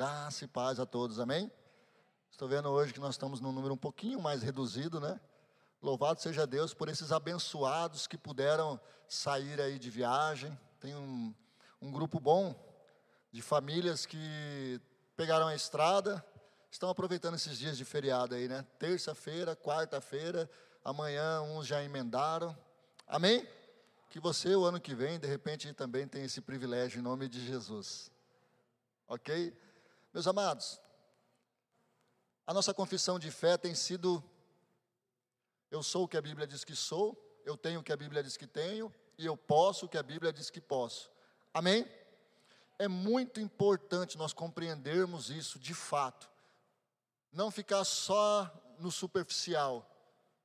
Graça e paz a todos, amém? Estou vendo hoje que nós estamos num número um pouquinho mais reduzido, né? Louvado seja Deus por esses abençoados que puderam sair aí de viagem. Tem um, um grupo bom de famílias que pegaram a estrada, estão aproveitando esses dias de feriado aí, né? Terça-feira, quarta-feira, amanhã uns já emendaram. Amém? Que você, o ano que vem, de repente, também tenha esse privilégio em nome de Jesus. Ok? Meus amados, a nossa confissão de fé tem sido: eu sou o que a Bíblia diz que sou, eu tenho o que a Bíblia diz que tenho, e eu posso o que a Bíblia diz que posso. Amém? É muito importante nós compreendermos isso de fato, não ficar só no superficial,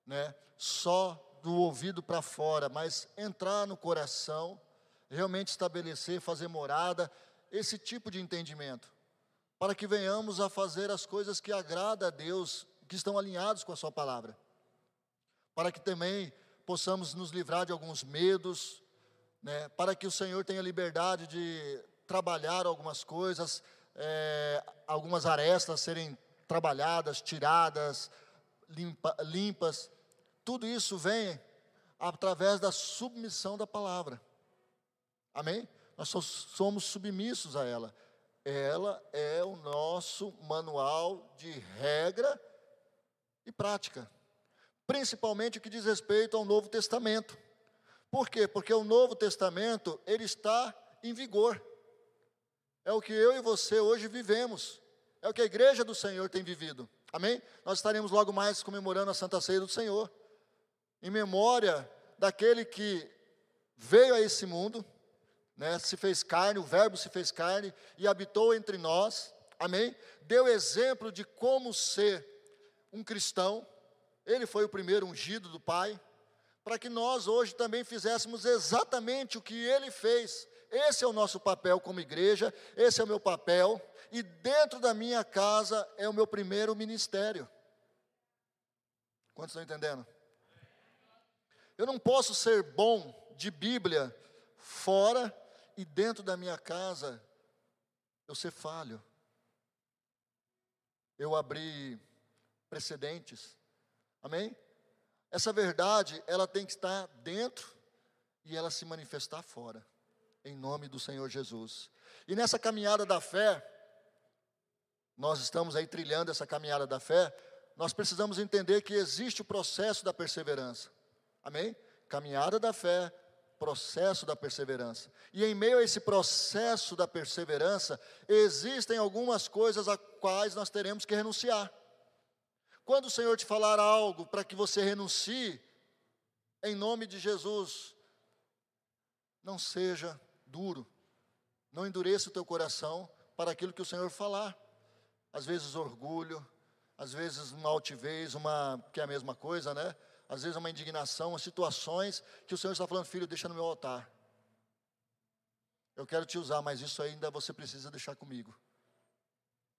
né? Só do ouvido para fora, mas entrar no coração, realmente estabelecer, fazer morada, esse tipo de entendimento para que venhamos a fazer as coisas que agrada a Deus, que estão alinhados com a sua palavra. Para que também possamos nos livrar de alguns medos, né, para que o Senhor tenha liberdade de trabalhar algumas coisas, é, algumas arestas serem trabalhadas, tiradas, limpa, limpas. Tudo isso vem através da submissão da palavra. Amém? Nós somos submissos a ela ela é o nosso manual de regra e prática, principalmente o que diz respeito ao Novo Testamento. Por quê? Porque o Novo Testamento, ele está em vigor. É o que eu e você hoje vivemos. É o que a igreja do Senhor tem vivido. Amém? Nós estaremos logo mais comemorando a Santa Ceia do Senhor, em memória daquele que veio a esse mundo, né, se fez carne, o Verbo se fez carne e habitou entre nós, amém? Deu exemplo de como ser um cristão, ele foi o primeiro ungido do Pai, para que nós hoje também fizéssemos exatamente o que ele fez. Esse é o nosso papel como igreja, esse é o meu papel, e dentro da minha casa é o meu primeiro ministério. Quantos estão entendendo? Eu não posso ser bom de Bíblia fora e dentro da minha casa eu ser falho. Eu abri precedentes. Amém? Essa verdade, ela tem que estar dentro e ela se manifestar fora. Em nome do Senhor Jesus. E nessa caminhada da fé, nós estamos aí trilhando essa caminhada da fé, nós precisamos entender que existe o processo da perseverança. Amém? Caminhada da fé, processo da perseverança. E em meio a esse processo da perseverança, existem algumas coisas a quais nós teremos que renunciar. Quando o Senhor te falar algo para que você renuncie, em nome de Jesus, não seja duro, não endureça o teu coração para aquilo que o Senhor falar. Às vezes orgulho, às vezes uma altivez, uma que é a mesma coisa, né? Às vezes uma indignação, situações que o Senhor está falando, filho, deixa no meu altar. Eu quero te usar, mas isso ainda você precisa deixar comigo.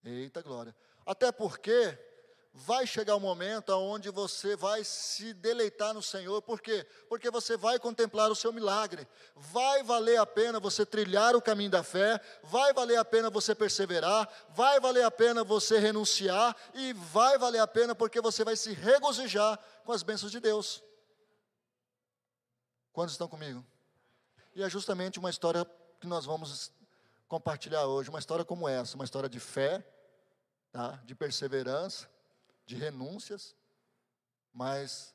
Eita glória. Até porque vai chegar um momento onde você vai se deleitar no Senhor, por quê? Porque você vai contemplar o seu milagre, vai valer a pena você trilhar o caminho da fé, vai valer a pena você perseverar, vai valer a pena você renunciar, e vai valer a pena porque você vai se regozijar com as bênçãos de Deus. Quantos estão comigo? E é justamente uma história que nós vamos compartilhar hoje, uma história como essa, uma história de fé, tá? de perseverança, de renúncias, mas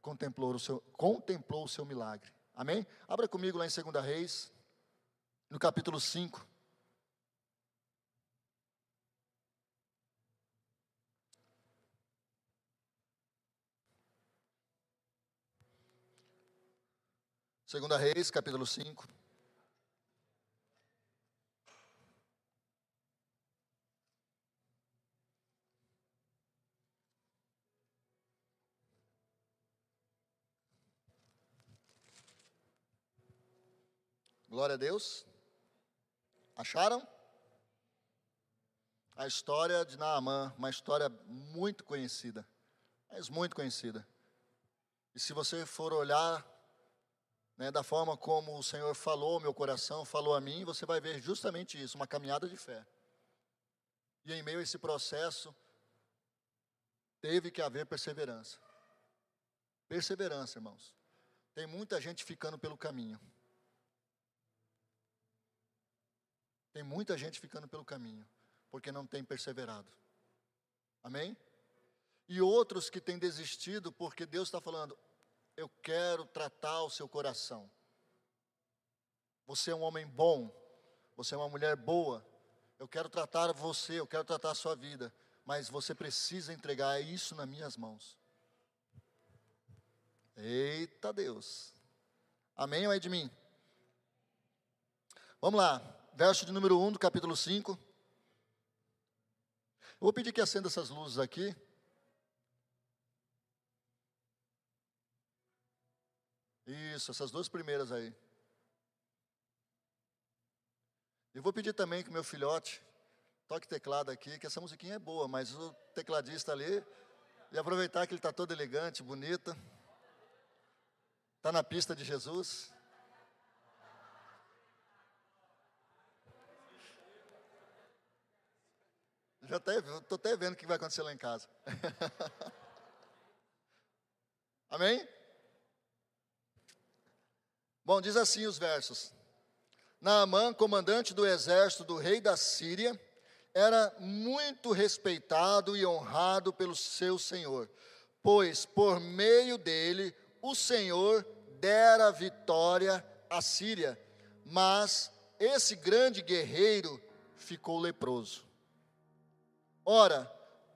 contemplou o seu, contemplou o seu milagre. Amém? Abra comigo lá em 2 Reis, no capítulo 5. Segunda Reis, capítulo 5. Glória a Deus. Acharam? A história de Naamã, uma história muito conhecida, mas muito conhecida. E se você for olhar né, da forma como o Senhor falou meu coração, falou a mim, você vai ver justamente isso, uma caminhada de fé. E em meio a esse processo, teve que haver perseverança. Perseverança, irmãos. Tem muita gente ficando pelo caminho. Tem muita gente ficando pelo caminho, porque não tem perseverado. Amém? E outros que têm desistido, porque Deus está falando: eu quero tratar o seu coração. Você é um homem bom, você é uma mulher boa. Eu quero tratar você, eu quero tratar a sua vida, mas você precisa entregar isso nas minhas mãos. Eita Deus. Amém ou é de mim? Vamos lá, verso de número 1 do capítulo 5. Eu vou pedir que acenda essas luzes aqui. Isso, essas duas primeiras aí. Eu vou pedir também que meu filhote toque teclado aqui, que essa musiquinha é boa, mas o tecladista ali, e aproveitar que ele está todo elegante, bonita, está na pista de Jesus. Estou até vendo o que vai acontecer lá em casa. Amém? Bom, diz assim os versos. Naamã, comandante do exército do rei da Síria, era muito respeitado e honrado pelo seu senhor, pois por meio dele o Senhor dera vitória à Síria, mas esse grande guerreiro ficou leproso. Ora,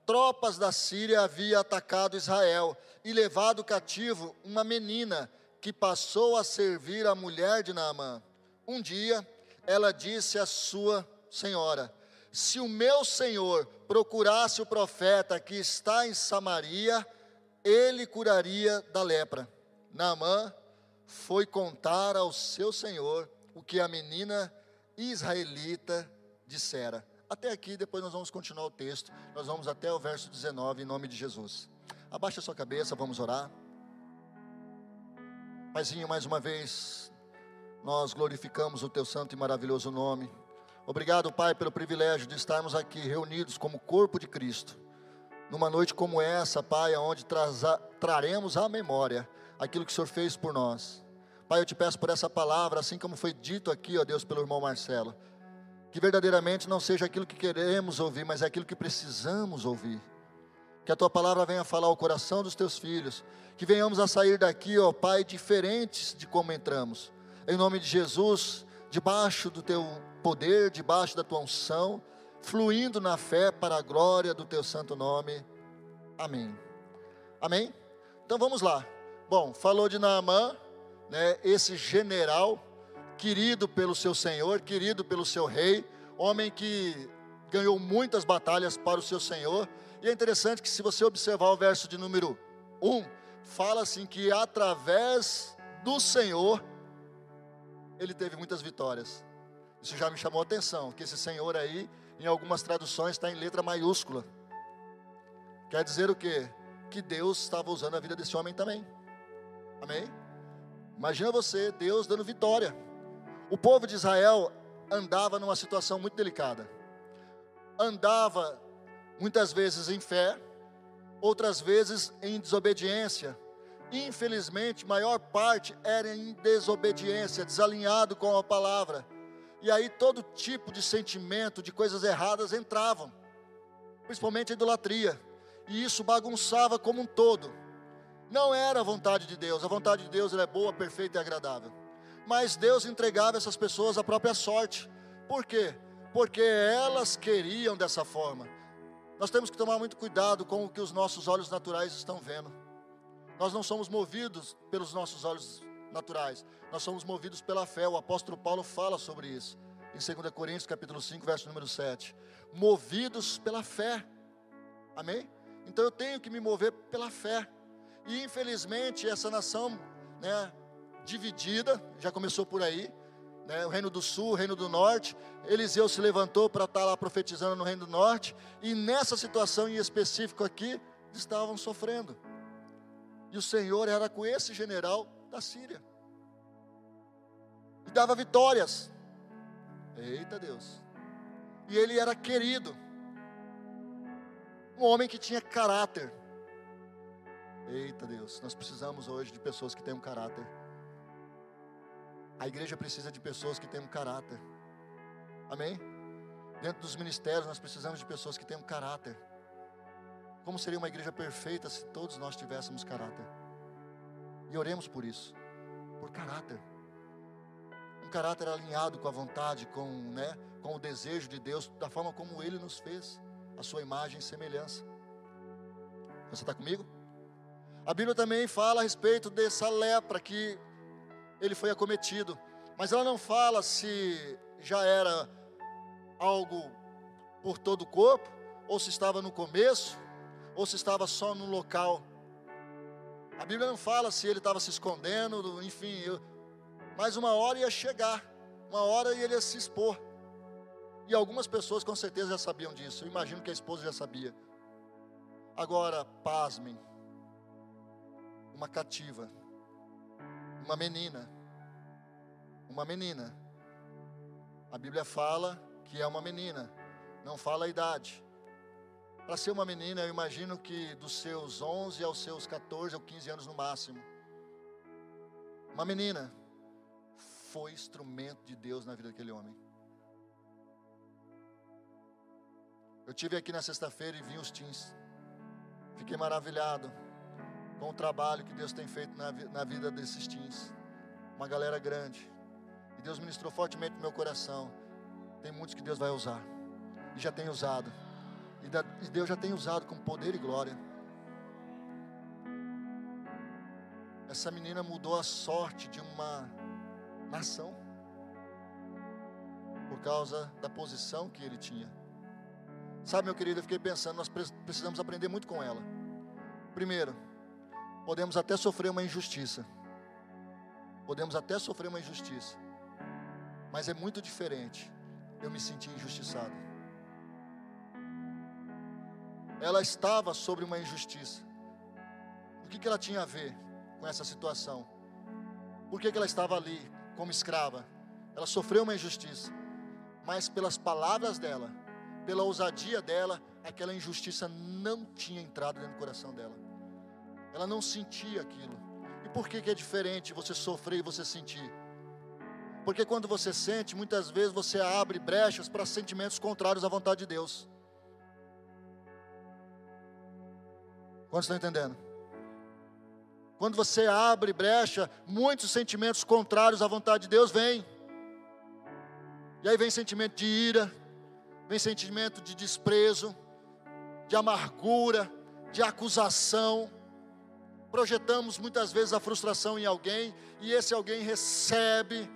tropas da Síria haviam atacado Israel e levado cativo uma menina que passou a servir a mulher de Naamã. Um dia, ela disse à sua senhora: Se o meu senhor procurasse o profeta que está em Samaria, ele curaria da lepra. Naamã foi contar ao seu senhor o que a menina israelita dissera. Até aqui, depois nós vamos continuar o texto. Nós vamos até o verso 19, em nome de Jesus. Abaixa sua cabeça, vamos orar. Paizinho, mais uma vez, nós glorificamos o teu santo e maravilhoso nome. Obrigado, Pai, pelo privilégio de estarmos aqui reunidos como corpo de Cristo. Numa noite como essa, Pai, onde traremos à memória aquilo que o Senhor fez por nós. Pai, eu te peço por essa palavra, assim como foi dito aqui, ó Deus, pelo irmão Marcelo, que verdadeiramente não seja aquilo que queremos ouvir, mas é aquilo que precisamos ouvir. Que a tua palavra venha falar ao coração dos teus filhos, que venhamos a sair daqui, ó Pai, diferentes de como entramos. Em nome de Jesus, debaixo do teu poder, debaixo da tua unção, fluindo na fé para a glória do teu santo nome. Amém. Amém? Então vamos lá. Bom, falou de Naamã, né, esse general querido pelo seu senhor, querido pelo seu rei, homem que ganhou muitas batalhas para o seu senhor. E é interessante que se você observar o verso de número 1, fala assim que através do Senhor ele teve muitas vitórias. Isso já me chamou a atenção, que esse Senhor aí, em algumas traduções, está em letra maiúscula. Quer dizer o quê? Que Deus estava usando a vida desse homem também. Amém? Imagina você, Deus dando vitória. O povo de Israel andava numa situação muito delicada. Andava muitas vezes em fé, outras vezes em desobediência. Infelizmente, maior parte era em desobediência, desalinhado com a palavra. E aí todo tipo de sentimento, de coisas erradas entravam, principalmente a idolatria. E isso bagunçava como um todo. Não era a vontade de Deus, a vontade de Deus é boa, perfeita e agradável. Mas Deus entregava essas pessoas à própria sorte. Por quê? Porque elas queriam dessa forma. Nós temos que tomar muito cuidado com o que os nossos olhos naturais estão vendo. Nós não somos movidos pelos nossos olhos naturais, nós somos movidos pela fé. O apóstolo Paulo fala sobre isso em 2 Coríntios, capítulo 5, verso número 7. Movidos pela fé. Amém? Então eu tenho que me mover pela fé. E infelizmente essa nação, né, dividida, já começou por aí, né, o reino do sul, o reino do norte. Eliseu se levantou para estar tá lá profetizando no reino do norte, e nessa situação em específico aqui, estavam sofrendo. E o Senhor era com esse general da Síria, e dava vitórias. Eita Deus! E ele era querido. Um homem que tinha caráter. Eita Deus, nós precisamos hoje de pessoas que tenham caráter. A igreja precisa de pessoas que tenham caráter. Amém? Dentro dos ministérios nós precisamos de pessoas que tenham caráter. Como seria uma igreja perfeita se todos nós tivéssemos caráter? E oremos por isso, por caráter. Um caráter alinhado com a vontade, com, né, com o desejo de Deus, da forma como Ele nos fez, a sua imagem e semelhança. Você está comigo? A Bíblia também fala a respeito dessa lepra que ele foi acometido, mas ela não fala se já era algo por todo o corpo, ou se estava no começo, ou se estava só no local. A Bíblia não fala se ele estava se escondendo, enfim, eu, mas uma hora ia chegar, uma hora ele ia se expor. E algumas pessoas com certeza já sabiam disso, eu imagino que a esposa já sabia. Agora, pasmem, uma cativa, uma menina, uma menina. A Bíblia fala que é uma menina, não fala a idade. Para ser uma menina, eu imagino que dos seus 11 aos seus 14 ou 15 anos no máximo. Uma menina foi instrumento de Deus na vida daquele homem. Eu tive aqui na sexta-feira e vi os teens. Fiquei maravilhado com o trabalho que Deus tem feito na, na vida desses teens. Uma galera grande. E Deus ministrou fortemente no meu coração. Tem muitos que Deus vai usar. E já tem usado. E Deus já tem usado com poder e glória. Essa menina mudou a sorte de uma nação. Por causa da posição que ele tinha. Sabe, meu querido, eu fiquei pensando, nós precisamos aprender muito com ela. Primeiro, podemos até sofrer uma injustiça. Podemos até sofrer uma injustiça. Mas é muito diferente eu me senti injustiçado. Ela estava sobre uma injustiça. O que, que ela tinha a ver com essa situação? Por que, que ela estava ali como escrava? Ela sofreu uma injustiça, mas pelas palavras dela, pela ousadia dela, aquela injustiça não tinha entrado dentro do coração dela. Ela não sentia aquilo. E por que, que é diferente você sofrer e você sentir? Porque quando você sente, muitas vezes você abre brechas para sentimentos contrários à vontade de Deus. Quantos estão entendendo? Quando você abre brecha, muitos sentimentos contrários à vontade de Deus vêm. E aí vem sentimento de ira, vem sentimento de desprezo, de amargura, de acusação. Projetamos muitas vezes a frustração em alguém e esse alguém recebe,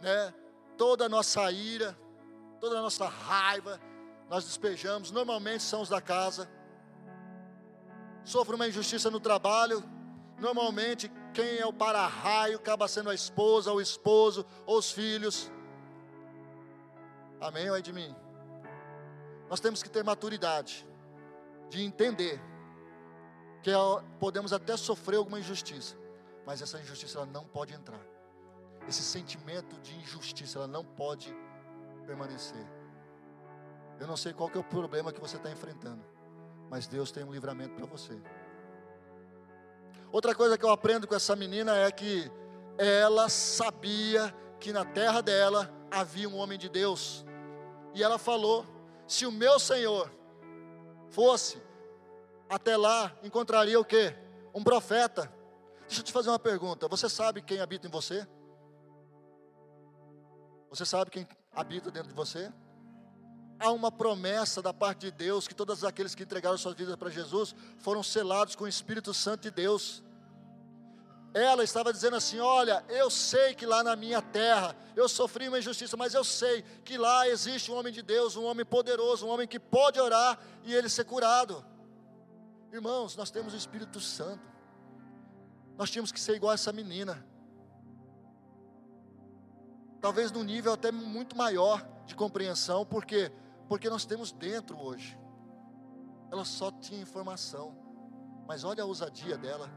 né, toda a nossa ira, toda a nossa raiva, nós despejamos. Normalmente são os da casa. Sofre uma injustiça no trabalho. Normalmente quem é o para-raio acaba sendo a esposa, o esposo, ou os filhos. Amém ou é de mim? Nós temos que ter maturidade de entender que é podemos até sofrer alguma injustiça, mas essa injustiça ela não pode entrar. Esse sentimento de injustiça ela não pode permanecer. Eu não sei qual é o problema que você está enfrentando, mas Deus tem um livramento para você. Outra coisa que eu aprendo com essa menina é que ela sabia que na terra dela havia um homem de Deus, e ela falou: se o meu Senhor fosse até lá, encontraria o que? Um profeta. Deixa eu te fazer uma pergunta: você sabe quem habita em você? Você sabe quem habita dentro de você? Há uma promessa da parte de Deus que todos aqueles que entregaram suas vidas para Jesus foram selados com o Espírito Santo de Deus ela estava dizendo assim: Olha, eu sei que lá na minha terra eu sofri uma injustiça, mas eu sei que lá existe um homem de Deus, um homem poderoso, um homem que pode orar e ele ser curado. Irmãos, nós temos o Espírito Santo, nós tínhamos que ser igual a essa menina, talvez num nível até muito maior de compreensão, porque porque nós temos dentro hoje. Ela só tinha informação, mas olha a ousadia dela.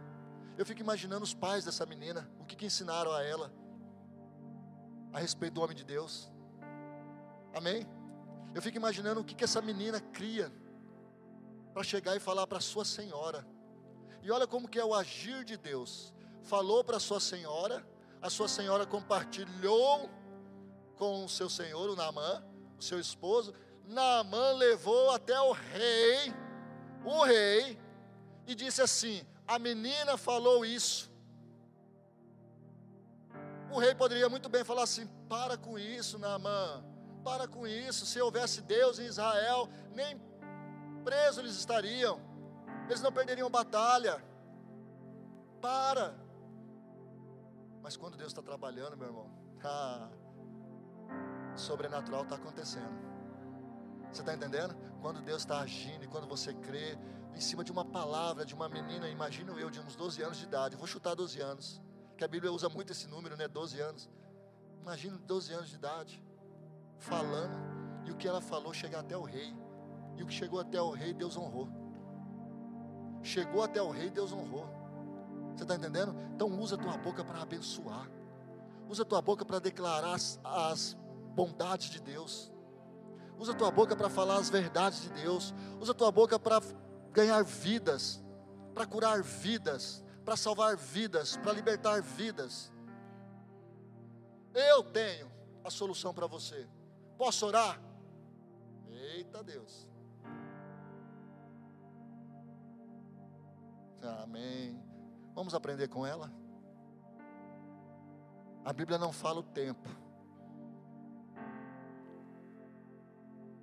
Eu fico imaginando os pais dessa menina, o que, que ensinaram a ela a respeito do homem de Deus. Amém? Eu fico imaginando o que, que essa menina cria. Para chegar e falar para sua senhora. E olha como que é o agir de Deus. Falou para sua senhora, a sua senhora compartilhou com o seu senhor, o Naamã, o seu esposo. Naamã levou até o rei, o rei, e disse assim: a menina falou isso. O rei poderia muito bem falar assim: para com isso, Naamã, para com isso. Se houvesse Deus em Israel, nem presos eles estariam, eles não perderiam batalha. Para. Mas quando Deus está trabalhando, meu irmão, ah, sobrenatural está acontecendo. Você está entendendo? Quando Deus está agindo e quando você crê, em cima de uma palavra de uma menina, imagino eu, de uns 12 anos de idade, vou chutar 12 anos, que a Bíblia usa muito esse número, né? 12 anos. Imagina 12 anos de idade, falando, e o que ela falou chegar até o rei, e o que chegou até o rei, Deus honrou. Chegou até o rei, Deus honrou. Você está entendendo? Então usa a tua boca para abençoar. Usa a tua boca para declarar as, as bondades de Deus. Usa a tua boca para falar as verdades de Deus. Usa a tua boca para ganhar vidas, para curar vidas, para salvar vidas, para libertar vidas. Eu tenho a solução para você. Posso orar? Eita Deus. Amém. Vamos aprender com ela? A Bíblia não fala o tempo.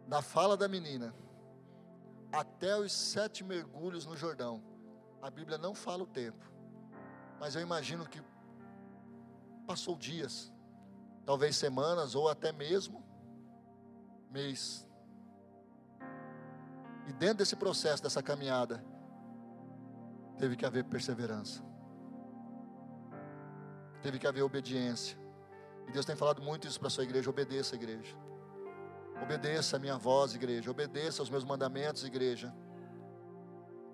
Da fala da menina até os sete mergulhos no Jordão. A Bíblia não fala o tempo, mas eu imagino que passou dias, talvez semanas ou até mesmo mês. E dentro desse processo, dessa caminhada, teve que haver perseverança, teve que haver obediência. E Deus tem falado muito isso para a sua igreja: obedeça igreja. Obedeça a minha voz, igreja. Obedeça aos meus mandamentos, igreja.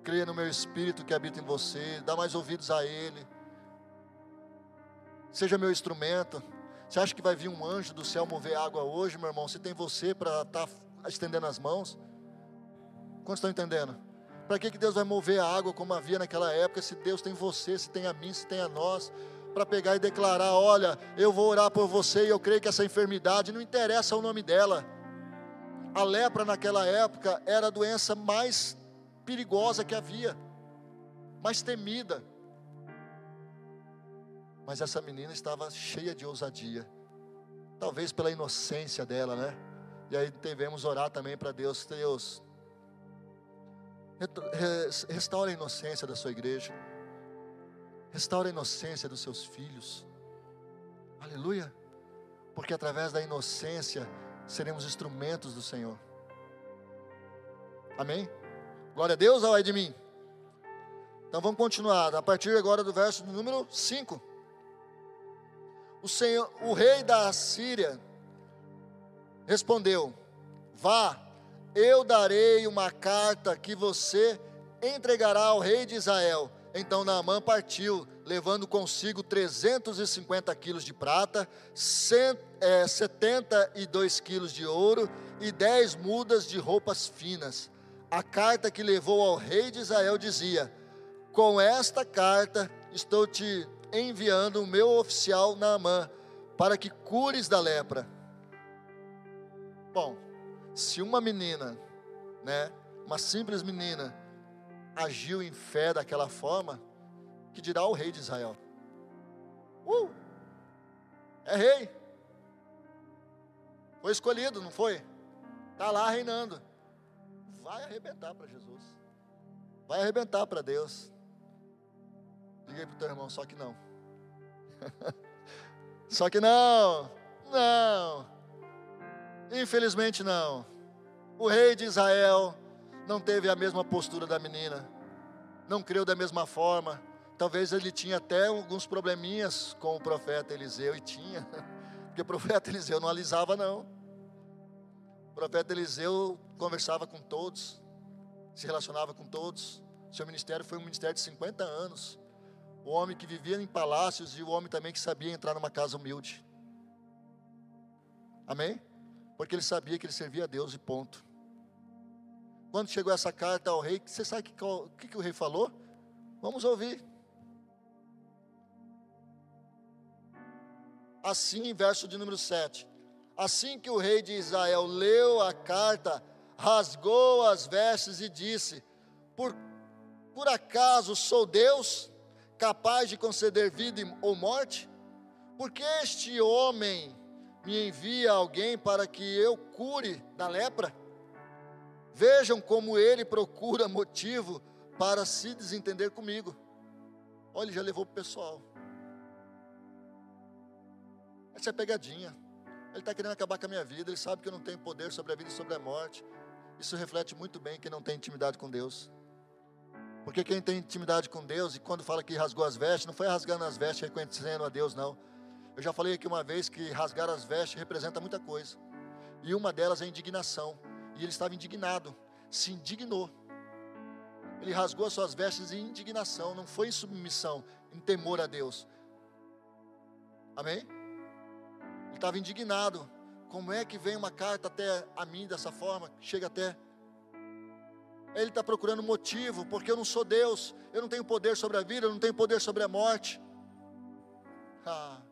Creia no meu espírito que habita em você. Dá mais ouvidos a Ele. Seja meu instrumento. Você acha que vai vir um anjo do céu mover água hoje, meu irmão? Se tem você para estar tá estendendo as mãos. Quantos estão entendendo? Para que, que Deus vai mover a água como havia naquela época? Se Deus tem você, se tem a mim, se tem a nós para pegar e declarar: olha, eu vou orar por você e eu creio que essa enfermidade, não interessa o nome dela, a lepra naquela época era a doença mais perigosa que havia, mais temida. Mas essa menina estava cheia de ousadia, talvez pela inocência dela, né? E aí devemos orar também para Deus, Deus, restaura a inocência da sua igreja, restaura a inocência dos seus filhos, aleluia, porque através da inocência seremos instrumentos do Senhor. Amém? Glória a Deus, ao de mim. Então vamos continuar, a partir agora do verso número 5. O, Senhor, o rei da Síria respondeu: Vá, eu darei uma carta que você entregará ao rei de Israel. Então Naamã partiu, levando consigo 350 quilos de prata, 72 é, quilos de ouro e 10 mudas de roupas finas. A carta que levou ao rei de Israel dizia: Com esta carta estou te enviando o meu oficial Naamã, para que cures da lepra. Bom, se uma menina, né, uma simples menina, agiu em fé daquela forma, que dirá o rei de Israel? Uh! É rei. Foi escolhido, não foi? Está lá reinando. Vai arrebentar para Jesus. Vai arrebentar para Deus. Liga aí para o teu irmão, só que não. só que não. Não. Infelizmente não. O rei de Israel não teve a mesma postura da menina. Não creu da mesma forma. Talvez ele tinha até alguns probleminhas com o profeta Eliseu, e tinha, porque o profeta Eliseu não alisava, não. O profeta Eliseu conversava com todos, se relacionava com todos. Seu ministério foi um ministério de 50 anos. O homem que vivia em palácios e o homem também que sabia entrar numa casa humilde. Amém? Porque ele sabia que ele servia a Deus e ponto. Quando chegou essa carta ao rei, você sabe o que, que o rei falou? Vamos ouvir. Assim, verso de número 7. Assim que o rei de Israel leu a carta, rasgou as vestes e disse: Por, por acaso sou Deus, capaz de conceder vida ou morte? Porque este homem me envia alguém para que eu cure da lepra? Vejam como ele procura motivo para se desentender comigo. Olha, ele já levou para o pessoal. Essa é pegadinha. Ele está querendo acabar com a minha vida. Ele sabe que eu não tenho poder sobre a vida e sobre a morte. Isso reflete muito bem quem não tem intimidade com Deus. Porque quem tem intimidade com Deus, e quando fala que rasgou as vestes, não foi rasgando as vestes reconhecendo a Deus, não. Eu já falei aqui uma vez que rasgar as vestes representa muita coisa. E uma delas é indignação. E ele estava indignado, se indignou. Ele rasgou as suas vestes em indignação, não foi em submissão, em temor a Deus. Amém? Ele estava indignado. Como é que vem uma carta até a mim dessa forma? Chega até. Ele está procurando motivo, porque eu não sou Deus, eu não tenho poder sobre a vida, eu não tenho poder sobre a morte. Ah.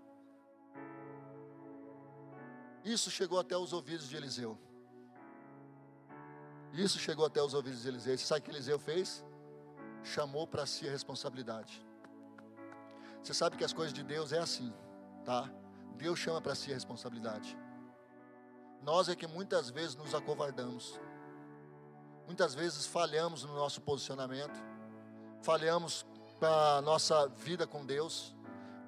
Isso chegou até os ouvidos de Eliseu. Isso chegou até os ouvidos de Eliseu. Você sabe o que Eliseu fez? Chamou para si a responsabilidade. Você sabe que as coisas de Deus é assim, tá? Deus chama para si a responsabilidade. Nós é que muitas vezes nos acovardamos. Muitas vezes falhamos no nosso posicionamento. Falhamos para a nossa vida com Deus.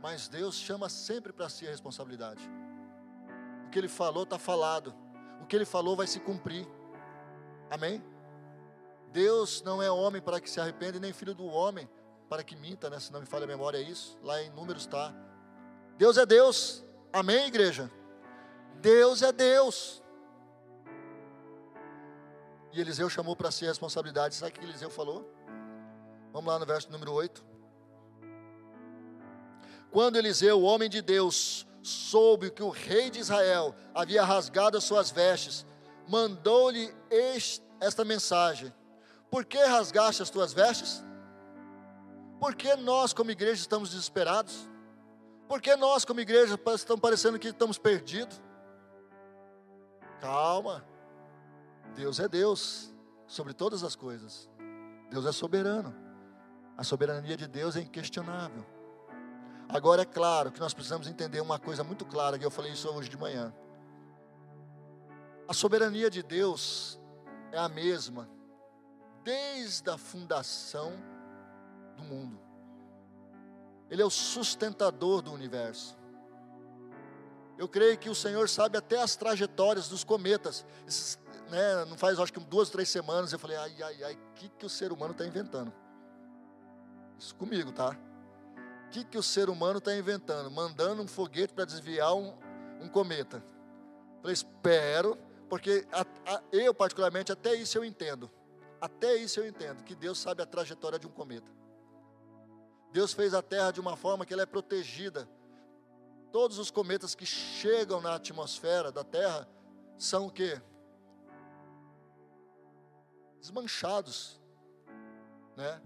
Mas Deus chama sempre para si a responsabilidade. O que ele falou está falado. O que ele falou vai se cumprir. Amém? Deus não é homem para que se arrependa, nem filho do homem para que minta, né? Se não me falha a memória, é isso. Lá em Números está. Deus é Deus. Amém, igreja? Deus é Deus. E Eliseu chamou para si a responsabilidade. Sabe o que Eliseu falou? Vamos lá no verso número 8. Quando Eliseu, o homem de Deus, soube que o rei de Israel havia rasgado as suas vestes, mandou-lhe esta mensagem: Por que rasgaste as tuas vestes? Por que nós, como igreja, estamos desesperados? Por que nós, como igreja, estamos parecendo que estamos perdidos? Calma, Deus é Deus sobre todas as coisas, Deus é soberano, a soberania de Deus é inquestionável. Agora é claro que nós precisamos entender uma coisa muito clara, que eu falei isso hoje de manhã. A soberania de Deus é a mesma desde a fundação do mundo. Ele é o sustentador do universo. Eu creio que o Senhor sabe até as trajetórias dos cometas. Esses, né, não faz, acho que duas, três semanas, eu falei, ai, ai, ai, o que, que o ser humano está inventando? Isso comigo, tá? Que, que o ser humano está inventando? Mandando um foguete para desviar um, um cometa. Falei, espero, porque a, a, eu, particularmente, até isso eu entendo. Até isso eu entendo, que Deus sabe a trajetória de um cometa. Deus fez a Terra de uma forma que ela é protegida. Todos os cometas que chegam na atmosfera da Terra são o quê? Desmanchados, né?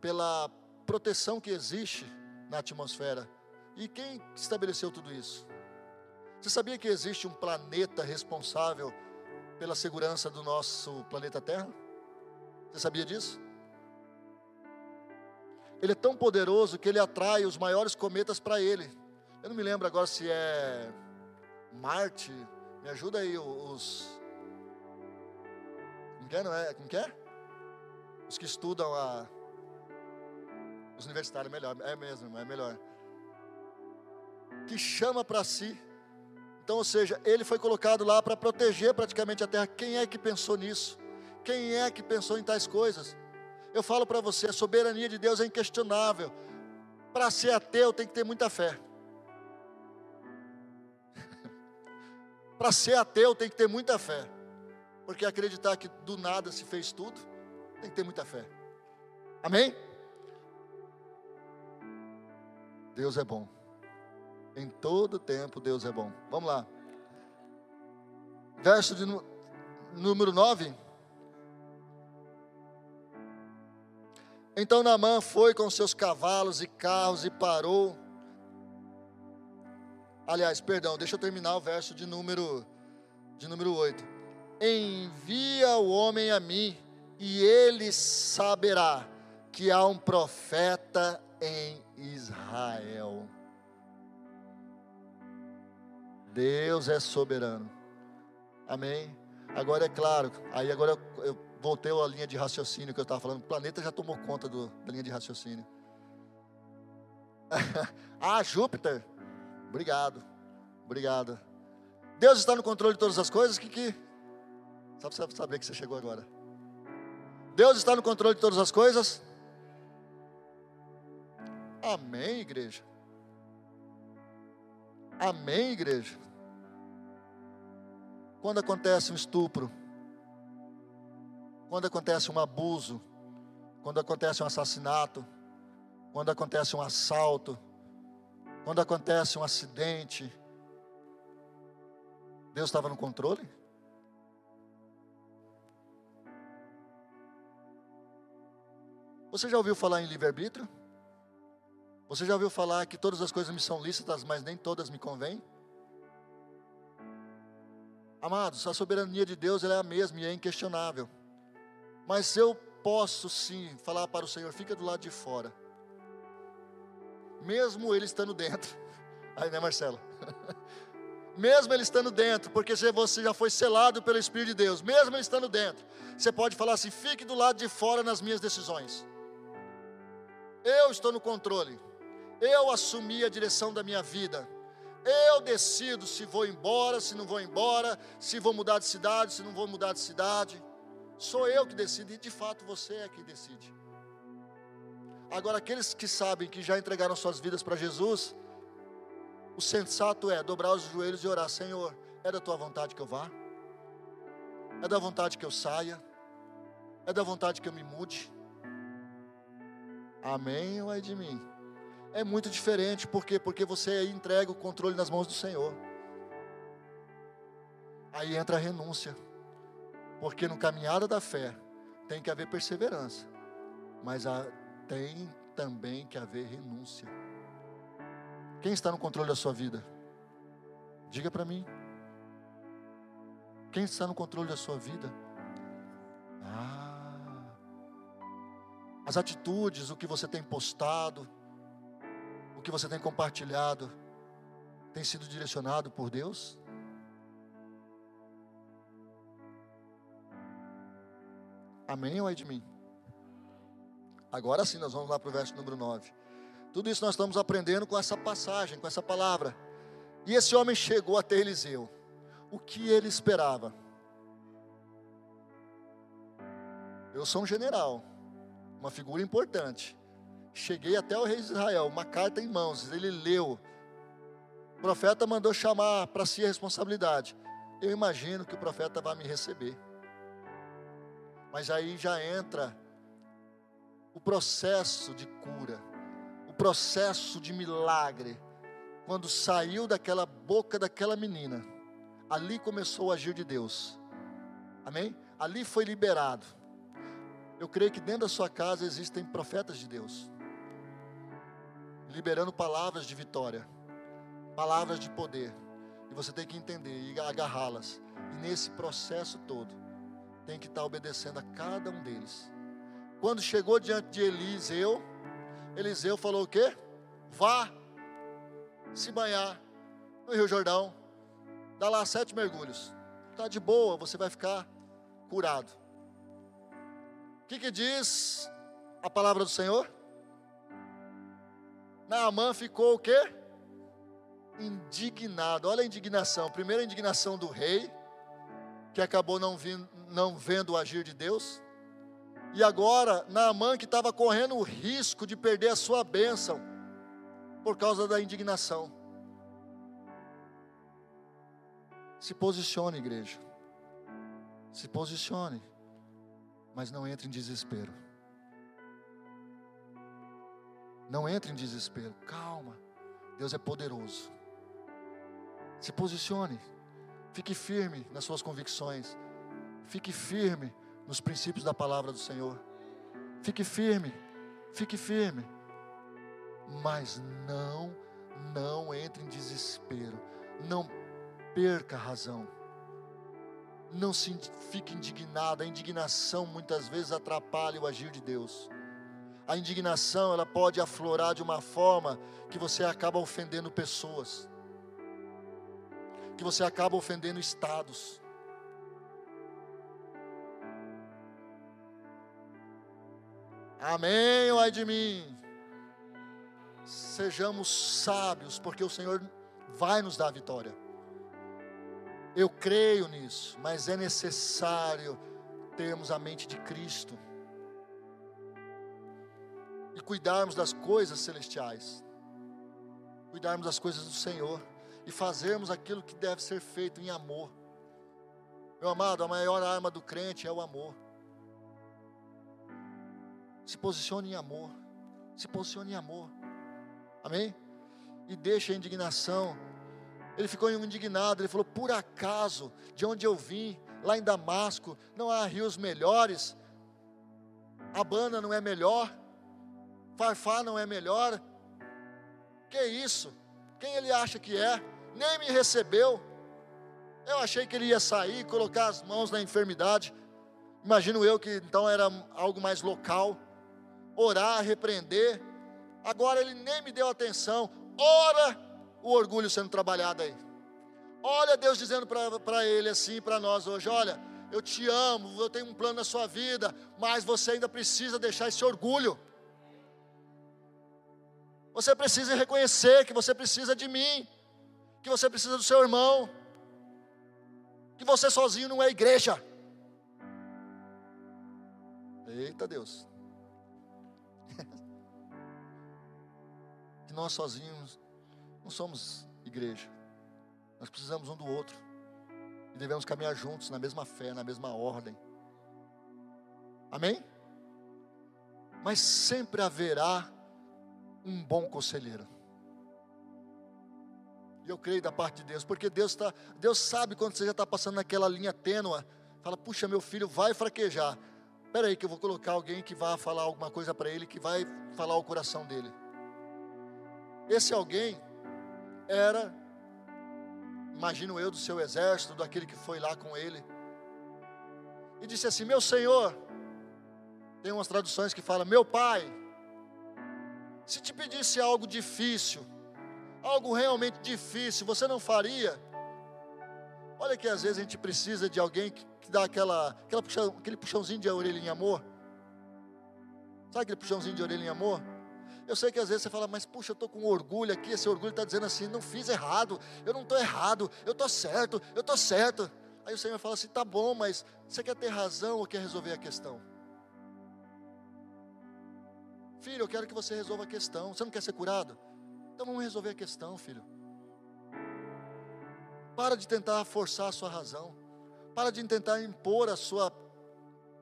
Pela proteção que existe na atmosfera. E quem estabeleceu tudo isso? Você sabia que existe um planeta responsável pela segurança do nosso planeta Terra? Você sabia disso? Ele é tão poderoso que ele atrai os maiores cometas para ele. Eu não me lembro agora se é Marte. Me ajuda aí os. Como que é, não é? É? Os que estudam a os universitários, melhor, é mesmo, é melhor. Que chama para si. Então, ou seja, ele foi colocado lá para proteger praticamente a terra. Quem é que pensou nisso? Quem é que pensou em tais coisas? Eu falo para você, a soberania de Deus é inquestionável. Para ser ateu tem que ter muita fé. para ser ateu tem que ter muita fé. Porque acreditar que do nada se fez tudo, tem que ter muita fé. Amém? Deus é bom. Em todo tempo Deus é bom. Vamos lá. Verso de número 9. Então Naamã foi com seus cavalos e carros e parou. Aliás, perdão, deixa eu terminar o verso de número de número 8. Envia o homem a mim, e ele saberá que há um profeta em Israel. Deus é soberano. Amém? Agora é claro, aí agora eu voltei à linha de raciocínio que eu estava falando. O planeta já tomou conta do, da linha de raciocínio. ah, Júpiter. Obrigado. Obrigado. Deus está no controle de todas as coisas? Que que? Só para saber que você chegou agora. Deus está no controle de todas as coisas? Amém, igreja. Amém, igreja. Quando acontece um estupro, quando acontece um abuso, quando acontece um assassinato, quando acontece um assalto, quando acontece um acidente, Deus estava no controle? Você já ouviu falar em livre-arbítrio? Você já ouviu falar que todas as coisas me são lícitas, mas nem todas me convêm? Amados, a soberania de Deus é a mesma e é inquestionável. Mas eu posso sim falar para o Senhor, fica do lado de fora. Mesmo ele estando dentro. Aí, né, Marcelo? mesmo ele estando dentro, porque você já foi selado pelo Espírito de Deus, mesmo ele estando dentro, você pode falar assim: fique do lado de fora nas minhas decisões. Eu estou no controle, eu assumi a direção da minha vida. Eu decido se vou embora, se não vou embora, se vou mudar de cidade, se não vou mudar de cidade. Sou eu que decido e de fato você é que decide. Agora, aqueles que sabem que já entregaram suas vidas para Jesus, o sensato é dobrar os joelhos e orar: Senhor, é da tua vontade que eu vá? É da vontade que eu saia? É da vontade que eu me mude? Amém ou é de mim? É muito diferente, por quê? Porque você entrega o controle nas mãos do Senhor. Aí entra a renúncia, porque no caminhada da fé tem que haver perseverança, mas há, tem também que haver renúncia. Quem está no controle da sua vida? Diga para mim. Quem está no controle da sua vida? Ah, as atitudes, o que você tem postado, o que você tem compartilhado tem sido direcionado por Deus? Amém ou é de mim? Agora sim, nós vamos lá para o verso número 9. Tudo isso nós estamos aprendendo com essa passagem, com essa palavra. E esse homem chegou até Eliseu. O que ele esperava? Eu sou um general, uma figura importante. Cheguei até o rei de Israel, uma carta em mãos, ele leu. O profeta mandou chamar para si a responsabilidade. Eu imagino que o profeta vai me receber. Mas aí já entra o processo de cura, o processo de milagre. Quando saiu daquela boca daquela menina, ali começou o agir de Deus. Amém? Ali foi liberado. Eu creio que dentro da sua casa existem profetas de Deus liberando palavras de vitória, palavras de poder. E você tem que entender e agarrá-las. E nesse processo todo, tem que estar obedecendo a cada um deles. Quando chegou diante de Eliseu, Eliseu falou o quê? Vá se banhar no Rio Jordão, dá lá sete mergulhos. Está de boa, você vai ficar curado. O que, que diz a palavra do Senhor? Naamã ficou o quê? Indignado. Olha a indignação. Primeiro a indignação do rei, que acabou não, não vendo o agir de Deus. E agora, Naamã que estava correndo o risco de perder a sua bênção por causa da indignação. Se posicione, igreja. Se posicione. Mas não entre em desespero. Não entre em desespero. Calma. Deus é poderoso. Se posicione. Fique firme nas suas convicções. Fique firme nos princípios da palavra do Senhor. Fique firme. Fique firme. Mas não, não entre em desespero. Não perca a razão. Não se fique indignado. A indignação muitas vezes atrapalha o agir de Deus. A indignação, ela pode aflorar de uma forma que você acaba ofendendo pessoas. Que você acaba ofendendo estados. Amém, ai de mim. Sejamos sábios, porque o Senhor vai nos dar a vitória. Eu creio nisso, mas é necessário termos a mente de Cristo e cuidarmos das coisas celestiais, cuidarmos das coisas do Senhor e fazermos aquilo que deve ser feito em amor. Meu amado, a maior arma do crente é o amor. Se posicione em amor. Se posicione em amor. Amém? E deixe a indignação. Ele ficou indignado. Ele falou: Por acaso, de onde eu vim, lá em Damasco, não há rios melhores? Abana não é melhor? Farfá não é melhor? Que isso? Quem ele acha que é? Nem me recebeu. Eu achei que ele ia sair, colocar as mãos na enfermidade. Imagino eu que então era algo mais local orar, repreender. Agora ele nem me deu atenção. Ora, o orgulho sendo trabalhado aí. Olha Deus dizendo para ele assim, para nós hoje: olha, eu te amo, eu tenho um plano na sua vida, mas você ainda precisa deixar esse orgulho. Você precisa reconhecer que você precisa de mim, que você precisa do seu irmão, que você sozinho não é igreja. Eita Deus. que nós sozinhos não somos igreja. Nós precisamos um do outro. E devemos caminhar juntos na mesma fé, na mesma ordem. Amém? Mas sempre haverá um bom conselheiro. E eu creio da parte de Deus, porque Deus, tá, Deus sabe quando você já está passando naquela linha tênua. Fala, puxa, meu filho vai fraquejar. Espera aí que eu vou colocar alguém que vai falar alguma coisa para ele, que vai falar o coração dele. Esse alguém era, imagino eu, do seu exército, daquele que foi lá com ele. E disse assim: Meu senhor, tem umas traduções que falam: Meu pai, se te pedisse algo difícil, algo realmente difícil, você não faria? Olha que às vezes a gente precisa de alguém que, que dá aquela, aquela puxão, aquele puxãozinho de orelha em amor. Sabe aquele puxãozinho de orelha em amor? Eu sei que às vezes você fala, mas puxa, eu estou com orgulho aqui. Esse orgulho está dizendo assim: não fiz errado, eu não estou errado, eu estou certo, eu estou certo. Aí o Senhor fala assim: tá bom, mas você quer ter razão ou quer resolver a questão? Filho, eu quero que você resolva a questão. Você não quer ser curado? Então vamos resolver a questão, filho. Para de tentar forçar a sua razão. Para de tentar impor a sua.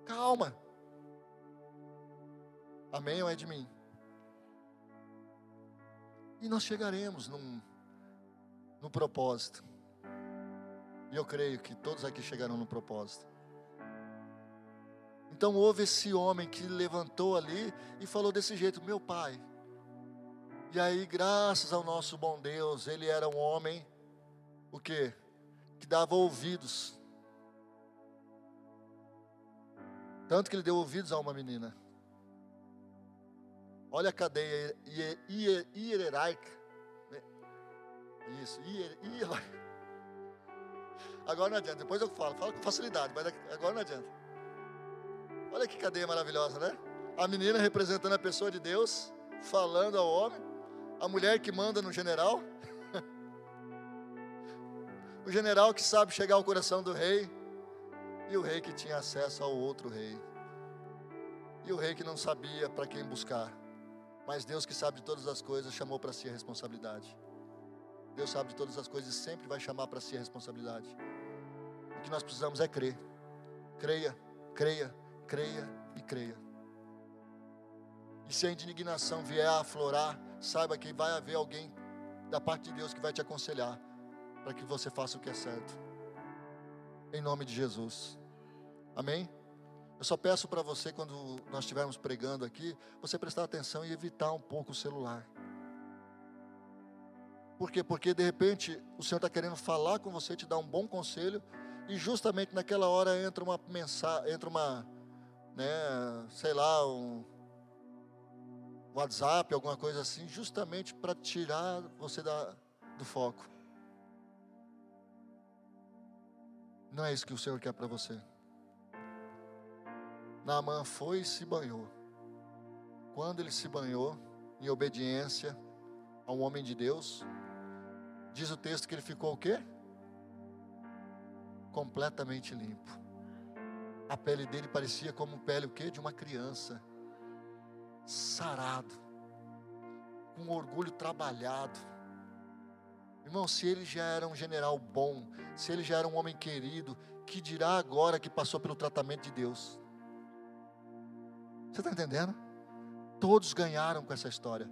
Calma. Amém ou é de mim? E nós chegaremos num, no propósito. E eu creio que todos aqui chegarão no propósito. Então houve esse homem que levantou ali e falou desse jeito: Meu pai. E aí, graças ao nosso bom Deus, ele era um homem, o que? Que dava ouvidos. Tanto que ele deu ouvidos a uma menina. Olha a cadeia hierárquica. Isso, hierárquica. Agora não adianta, depois eu falo, falo com facilidade, mas agora não adianta. Olha que cadeia maravilhosa, né? A menina representando a pessoa de Deus, falando ao homem, a mulher que manda no general, o general que sabe chegar ao coração do rei, e o rei que tinha acesso ao outro rei, e o rei que não sabia para quem buscar. Mas Deus que sabe de todas as coisas chamou para si a responsabilidade. Deus sabe de todas as coisas e sempre vai chamar para si a responsabilidade. O que nós precisamos é crer. Creia, creia, creia e creia. E se a indignação vier a aflorar, saiba que vai haver alguém da parte de Deus que vai te aconselhar para que você faça o que é certo. Em nome de Jesus. Amém? Eu só peço para você, quando nós estivermos pregando aqui, você prestar atenção e evitar um pouco o celular. Por quê? Porque de repente o Senhor está querendo falar com você, te dar um bom conselho, e justamente naquela hora entra uma mensagem, entra uma, né, sei lá, um WhatsApp, alguma coisa assim, justamente para tirar você da, do foco. Não é isso que o Senhor quer para você. Naamã foi e se banhou. Quando ele se banhou, em obediência a um homem de Deus, diz o texto que ele ficou o quê? Completamente limpo. A pele dele parecia como pele o quê? De uma criança. Sarado. Com orgulho trabalhado. Irmão, se ele já era um general bom, se ele já era um homem querido, que dirá agora que passou pelo tratamento de Deus? Você está entendendo? Todos ganharam com essa história.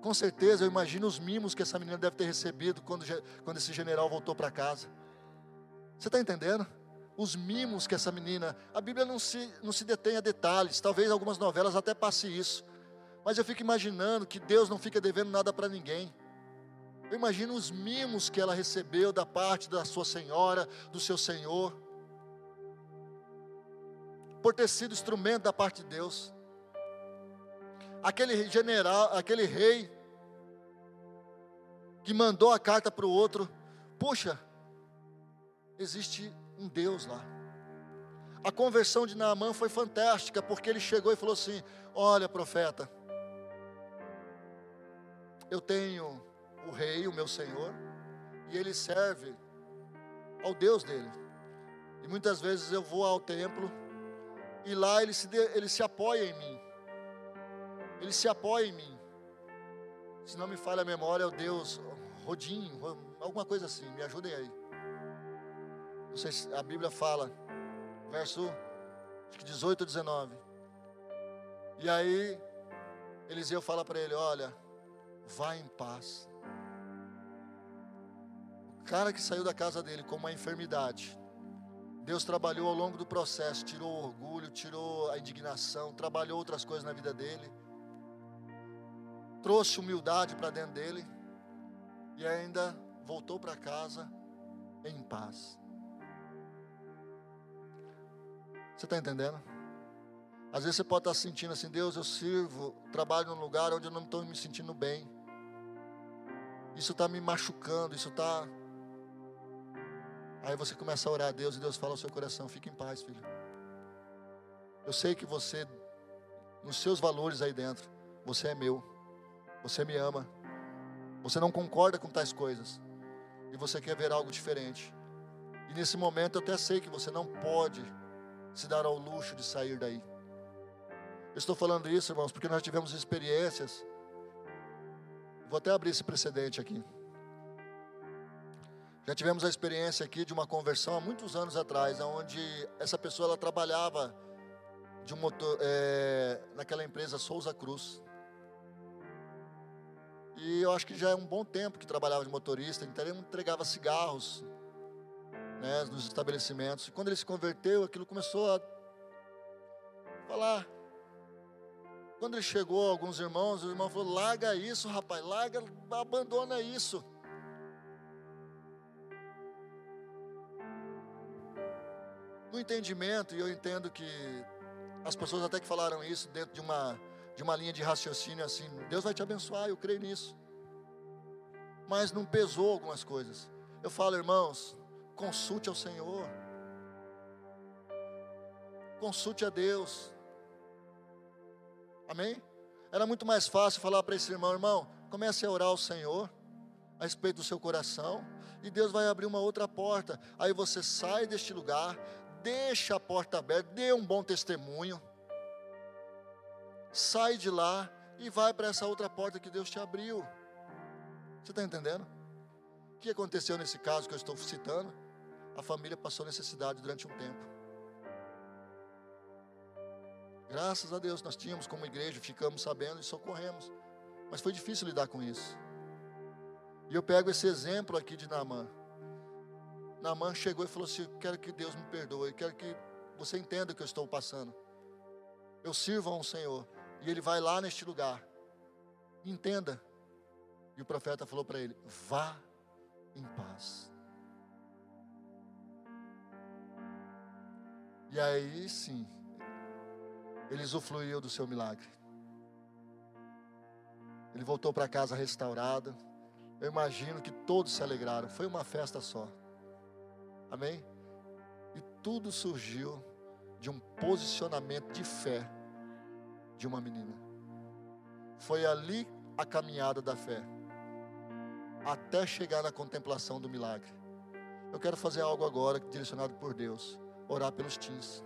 Com certeza, eu imagino os mimos que essa menina deve ter recebido quando, quando esse general voltou para casa. Você está entendendo? Os mimos que essa menina. A Bíblia não se, não se detém a detalhes, talvez algumas novelas até passe isso. Mas eu fico imaginando que Deus não fica devendo nada para ninguém. Eu imagino os mimos que ela recebeu da parte da sua senhora, do seu senhor por ter sido instrumento da parte de Deus. Aquele general, aquele rei que mandou a carta para o outro, puxa, existe um Deus lá. A conversão de Naamã foi fantástica, porque ele chegou e falou assim: Olha, profeta, eu tenho o rei, o meu senhor, e ele serve ao Deus dele. E muitas vezes eu vou ao templo e lá ele se, ele se apoia em mim. Ele se apoia em mim. Se não me falha a memória, é o Deus Rodinho, alguma coisa assim. Me ajudem aí. Se a Bíblia fala, verso acho que 18 ou 19. E aí, Eliseu fala para ele: Olha, vá em paz. O cara que saiu da casa dele com uma enfermidade, Deus trabalhou ao longo do processo, tirou o orgulho, tirou a indignação, trabalhou outras coisas na vida dele, trouxe humildade para dentro dele e ainda voltou para casa em paz. Você está entendendo? Às vezes você pode estar sentindo assim, Deus, eu sirvo, trabalho num lugar onde eu não estou me sentindo bem. Isso está me machucando, isso está Aí você começa a orar a Deus e Deus fala ao seu coração: fique em paz, filho. Eu sei que você, nos seus valores aí dentro, você é meu, você me ama, você não concorda com tais coisas e você quer ver algo diferente. E nesse momento eu até sei que você não pode se dar ao luxo de sair daí. Eu estou falando isso, irmãos, porque nós tivemos experiências. Vou até abrir esse precedente aqui. Já tivemos a experiência aqui de uma conversão há muitos anos atrás, onde essa pessoa ela trabalhava de um motor, é, naquela empresa Souza Cruz. E eu acho que já é um bom tempo que trabalhava de motorista, então ele entregava cigarros né, nos estabelecimentos. E quando ele se converteu, aquilo começou a falar. Quando ele chegou, alguns irmãos, o irmão falou: larga isso, rapaz, larga, abandona isso. no entendimento, e eu entendo que as pessoas até que falaram isso dentro de uma, de uma linha de raciocínio assim, Deus vai te abençoar, eu creio nisso. Mas não pesou algumas coisas. Eu falo, irmãos, consulte ao Senhor. Consulte a Deus. Amém? Era muito mais fácil falar para esse irmão, irmão, comece a orar ao Senhor a respeito do seu coração, e Deus vai abrir uma outra porta. Aí você sai deste lugar, deixa a porta aberta, dê um bom testemunho, sai de lá e vai para essa outra porta que Deus te abriu. Você está entendendo? O que aconteceu nesse caso que eu estou citando? A família passou necessidade durante um tempo. Graças a Deus nós tínhamos como igreja, ficamos sabendo e socorremos. Mas foi difícil lidar com isso. E eu pego esse exemplo aqui de Naamã. Naamã chegou e falou assim: Quero que Deus me perdoe, quero que você entenda o que eu estou passando. Eu sirvo a um Senhor. E ele vai lá neste lugar. Entenda. E o profeta falou para ele: vá em paz. E aí sim, ele usufruiu do seu milagre. Ele voltou para casa restaurado. Eu imagino que todos se alegraram. Foi uma festa só. Amém? E tudo surgiu de um posicionamento de fé de uma menina. Foi ali a caminhada da fé, até chegar na contemplação do milagre. Eu quero fazer algo agora, direcionado por Deus, orar pelos teens.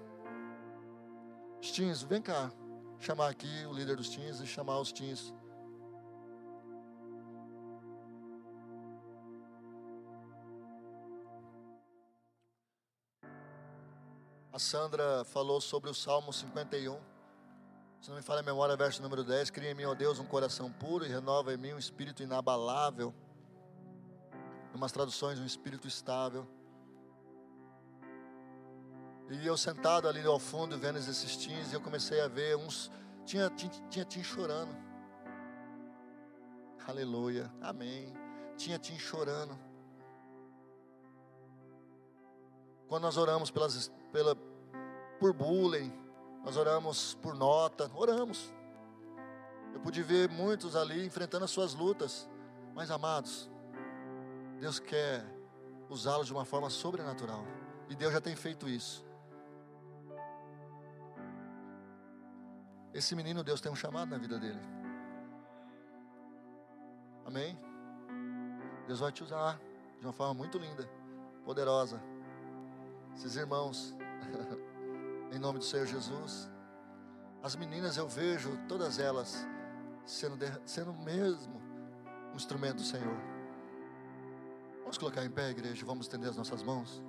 Os teens, vem cá, chamar aqui o líder dos teens e chamar os teens. A Sandra falou sobre o Salmo 51. Se não me falha a memória, verso número 10. Cria em mim, ó Deus, um coração puro e renova em mim um espírito inabalável. Em umas traduções, um espírito estável. E eu sentado ali ao fundo, vendo esses teens, eu comecei a ver uns. Tinha, tinha, tinha teen chorando. Aleluia. Amém. Tinha teen chorando. Quando nós oramos pelas, pela, por bullying, nós oramos por nota, oramos. Eu pude ver muitos ali enfrentando as suas lutas, mas amados, Deus quer usá-los de uma forma sobrenatural, e Deus já tem feito isso. Esse menino, Deus tem um chamado na vida dele. Amém? Deus vai te usar de uma forma muito linda, poderosa. Esses irmãos. em nome do Senhor Jesus. As meninas eu vejo todas elas sendo, sendo mesmo um instrumento do Senhor. Vamos colocar em pé, igreja, vamos estender as nossas mãos.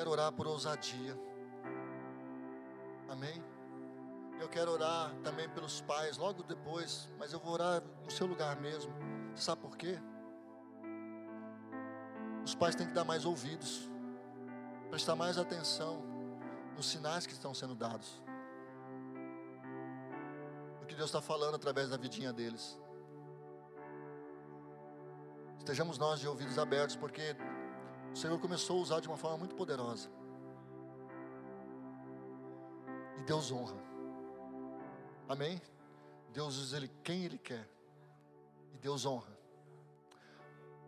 Quero orar por ousadia. Amém? Eu quero orar também pelos pais, logo depois, mas eu vou orar no seu lugar mesmo. Você sabe por quê? Os pais têm que dar mais ouvidos, prestar mais atenção nos sinais que estão sendo dados, o que Deus está falando através da vidinha deles. Estejamos nós de ouvidos abertos, porque o Senhor começou a usar de uma forma muito poderosa. E Deus honra. Amém? Deus usa Ele quem Ele quer. E Deus honra.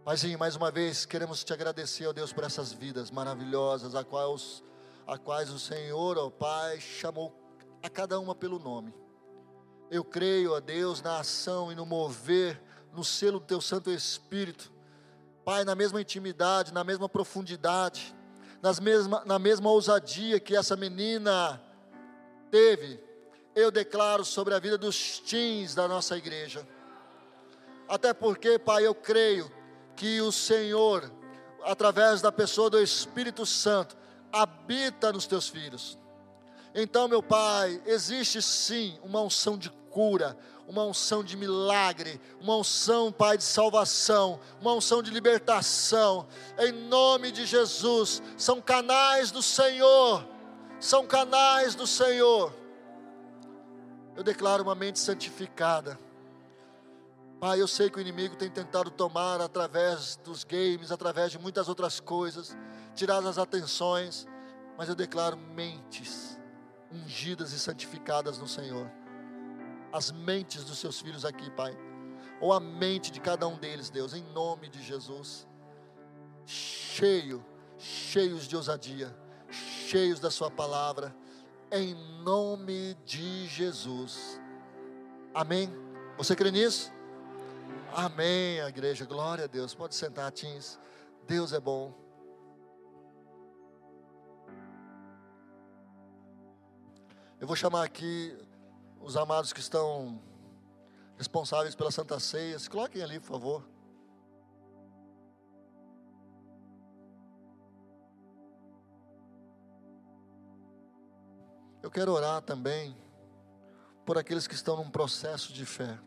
Paizinho, mais uma vez queremos te agradecer, ó Deus, por essas vidas maravilhosas, a quais, a quais o Senhor, ó Pai, chamou a cada uma pelo nome. Eu creio, ó Deus, na ação e no mover, no selo do Teu Santo Espírito. Pai, na mesma intimidade, na mesma profundidade, nas mesma, na mesma ousadia que essa menina teve, eu declaro sobre a vida dos teens da nossa igreja até porque, Pai, eu creio que o Senhor, através da pessoa do Espírito Santo, habita nos teus filhos. Então, meu Pai, existe sim uma unção de cura, uma unção de milagre, uma unção, Pai, de salvação, uma unção de libertação, em nome de Jesus. São canais do Senhor, são canais do Senhor. Eu declaro uma mente santificada Pai, eu sei que o inimigo tem tentado tomar através dos games, através de muitas outras coisas, tirar as atenções, mas eu declaro mentes ungidas e santificadas no Senhor. As mentes dos seus filhos aqui, Pai, ou a mente de cada um deles, Deus, em nome de Jesus. Cheio, cheios de ousadia, cheios da Sua palavra, em nome de Jesus. Amém? Você crê nisso? Amém, a igreja. Glória a Deus. Pode sentar, Tins. Deus é bom. Eu vou chamar aqui os amados que estão responsáveis pela Santa Ceia. Se coloquem ali, por favor. Eu quero orar também por aqueles que estão num processo de fé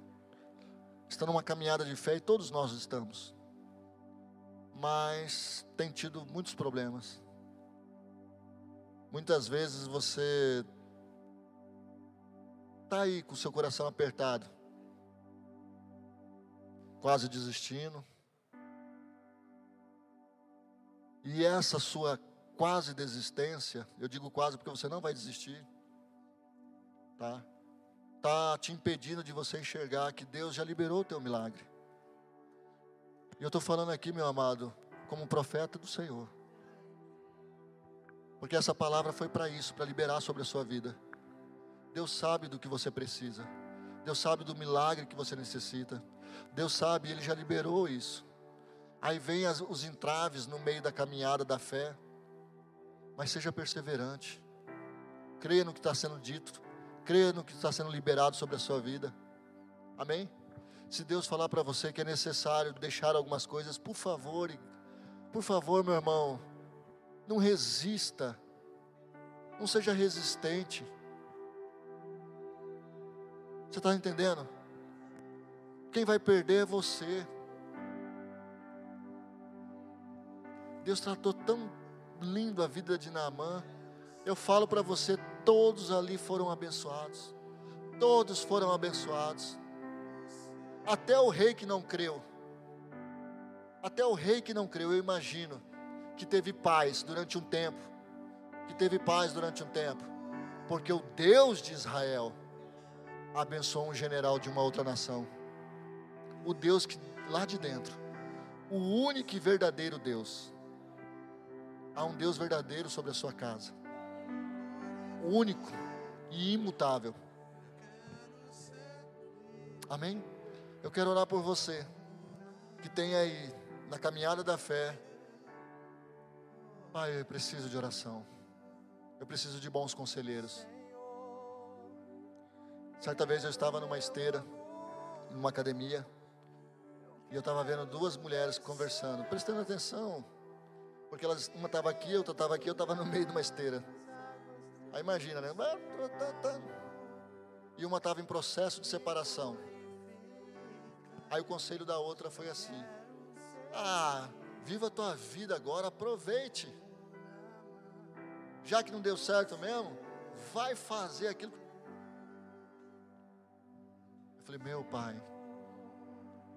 está numa caminhada de fé e todos nós estamos, mas tem tido muitos problemas. Muitas vezes você está aí com o seu coração apertado, quase desistindo. E essa sua quase desistência, eu digo quase porque você não vai desistir, tá? Tá te impedindo de você enxergar que Deus já liberou o teu milagre. E eu estou falando aqui, meu amado, como profeta do Senhor. Porque essa palavra foi para isso, para liberar sobre a sua vida. Deus sabe do que você precisa. Deus sabe do milagre que você necessita. Deus sabe, Ele já liberou isso. Aí vem as, os entraves no meio da caminhada da fé. Mas seja perseverante. Creia no que está sendo dito. Creia no que está sendo liberado sobre a sua vida. Amém? Se Deus falar para você que é necessário deixar algumas coisas, por favor, por favor, meu irmão, não resista. Não seja resistente. Você está entendendo? Quem vai perder é você. Deus tratou tão lindo a vida de Naamã. Eu falo para você, todos ali foram abençoados. Todos foram abençoados. Até o rei que não creu. Até o rei que não creu, eu imagino que teve paz durante um tempo, que teve paz durante um tempo, porque o Deus de Israel abençoou um general de uma outra nação. O Deus que lá de dentro, o único e verdadeiro Deus. Há um Deus verdadeiro sobre a sua casa. Único e imutável. Amém? Eu quero orar por você que tem aí na caminhada da fé Pai, eu preciso de oração. Eu preciso de bons conselheiros. Certa vez eu estava numa esteira, numa academia, e eu estava vendo duas mulheres conversando, prestando atenção, porque elas, uma estava aqui, outra estava aqui, eu estava no meio de uma esteira. Aí imagina, né? E uma estava em processo de separação. Aí o conselho da outra foi assim: Ah, viva a tua vida agora, aproveite já que não deu certo mesmo, vai fazer aquilo. Eu falei, meu pai,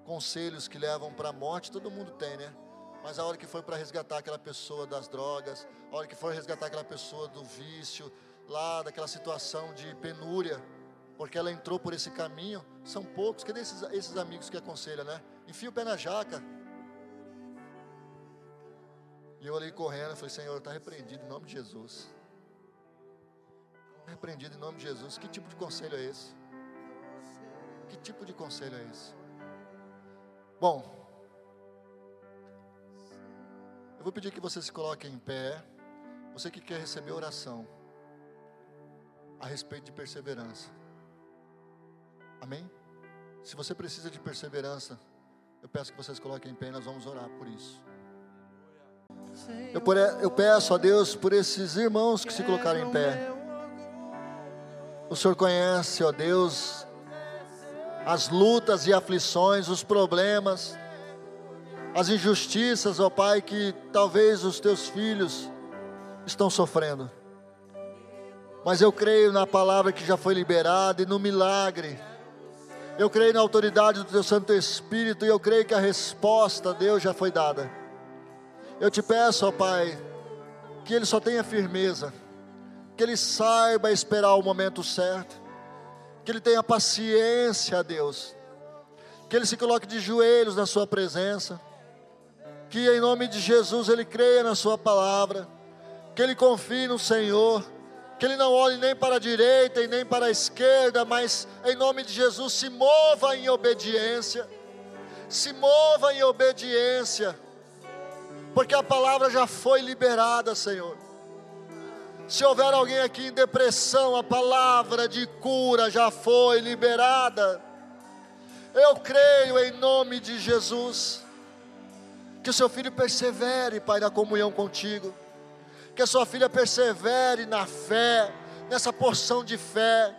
conselhos que levam para a morte, todo mundo tem, né? Mas a hora que foi para resgatar aquela pessoa das drogas, a hora que foi resgatar aquela pessoa do vício, lá daquela situação de penúria, porque ela entrou por esse caminho, são poucos. Cadê esses, esses amigos que aconselham, né? Enfia o pé na jaca, e eu olhei correndo falei, Senhor, está repreendido em nome de Jesus. Está repreendido em nome de Jesus. Que tipo de conselho é esse? Que tipo de conselho é esse? Bom, eu vou pedir que você se coloque em pé. Você que quer receber oração a respeito de perseverança. Amém? Se você precisa de perseverança, eu peço que vocês coloquem em pé e nós vamos orar por isso. Eu, eu peço a Deus por esses irmãos que se colocaram em pé. O Senhor conhece, ó Deus, as lutas e aflições, os problemas, as injustiças, ó Pai, que talvez os teus filhos estão sofrendo. Mas eu creio na palavra que já foi liberada e no milagre. Eu creio na autoridade do teu Santo Espírito e eu creio que a resposta, Deus, já foi dada. Eu te peço, ó Pai, que ele só tenha firmeza, que ele saiba esperar o momento certo, que ele tenha paciência, Deus, que ele se coloque de joelhos na Sua presença, que em nome de Jesus ele creia na Sua palavra, que ele confie no Senhor, que ele não olhe nem para a direita e nem para a esquerda, mas em nome de Jesus se mova em obediência, se mova em obediência. Porque a palavra já foi liberada, Senhor. Se houver alguém aqui em depressão, a palavra de cura já foi liberada. Eu creio em nome de Jesus. Que o seu filho persevere, Pai, na comunhão contigo. Que a sua filha persevere na fé, nessa porção de fé.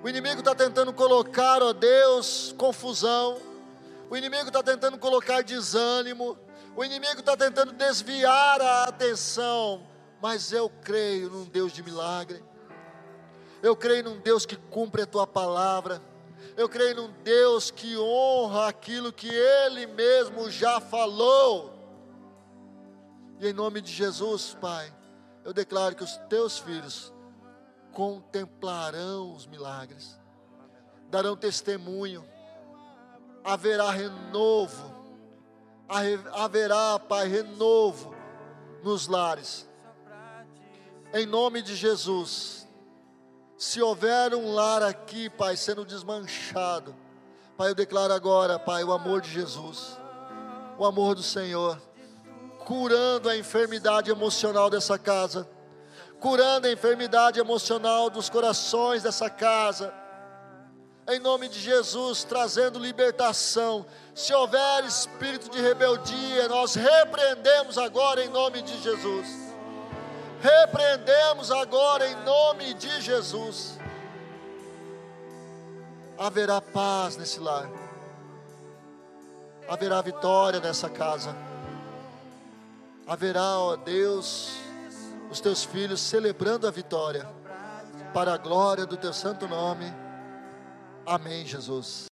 O inimigo está tentando colocar, ó Deus, confusão. O inimigo está tentando colocar desânimo. O inimigo está tentando desviar a atenção. Mas eu creio num Deus de milagre. Eu creio num Deus que cumpre a tua palavra. Eu creio num Deus que honra aquilo que Ele mesmo já falou. E em nome de Jesus, Pai, eu declaro que os teus filhos contemplarão os milagres, darão testemunho, haverá renovo, haverá, Pai, renovo nos lares. Em nome de Jesus, se houver um lar aqui, Pai, sendo desmanchado, Pai, eu declaro agora, Pai, o amor de Jesus, o amor do Senhor, curando a enfermidade emocional dessa casa curando a enfermidade emocional dos corações dessa casa. Em nome de Jesus, trazendo libertação. Se houver espírito de rebeldia, nós repreendemos agora em nome de Jesus. Repreendemos agora em nome de Jesus. Haverá paz nesse lar. Haverá vitória nessa casa. Haverá, ó Deus, os teus filhos celebrando a vitória, para a glória do teu santo nome. Amém, Jesus.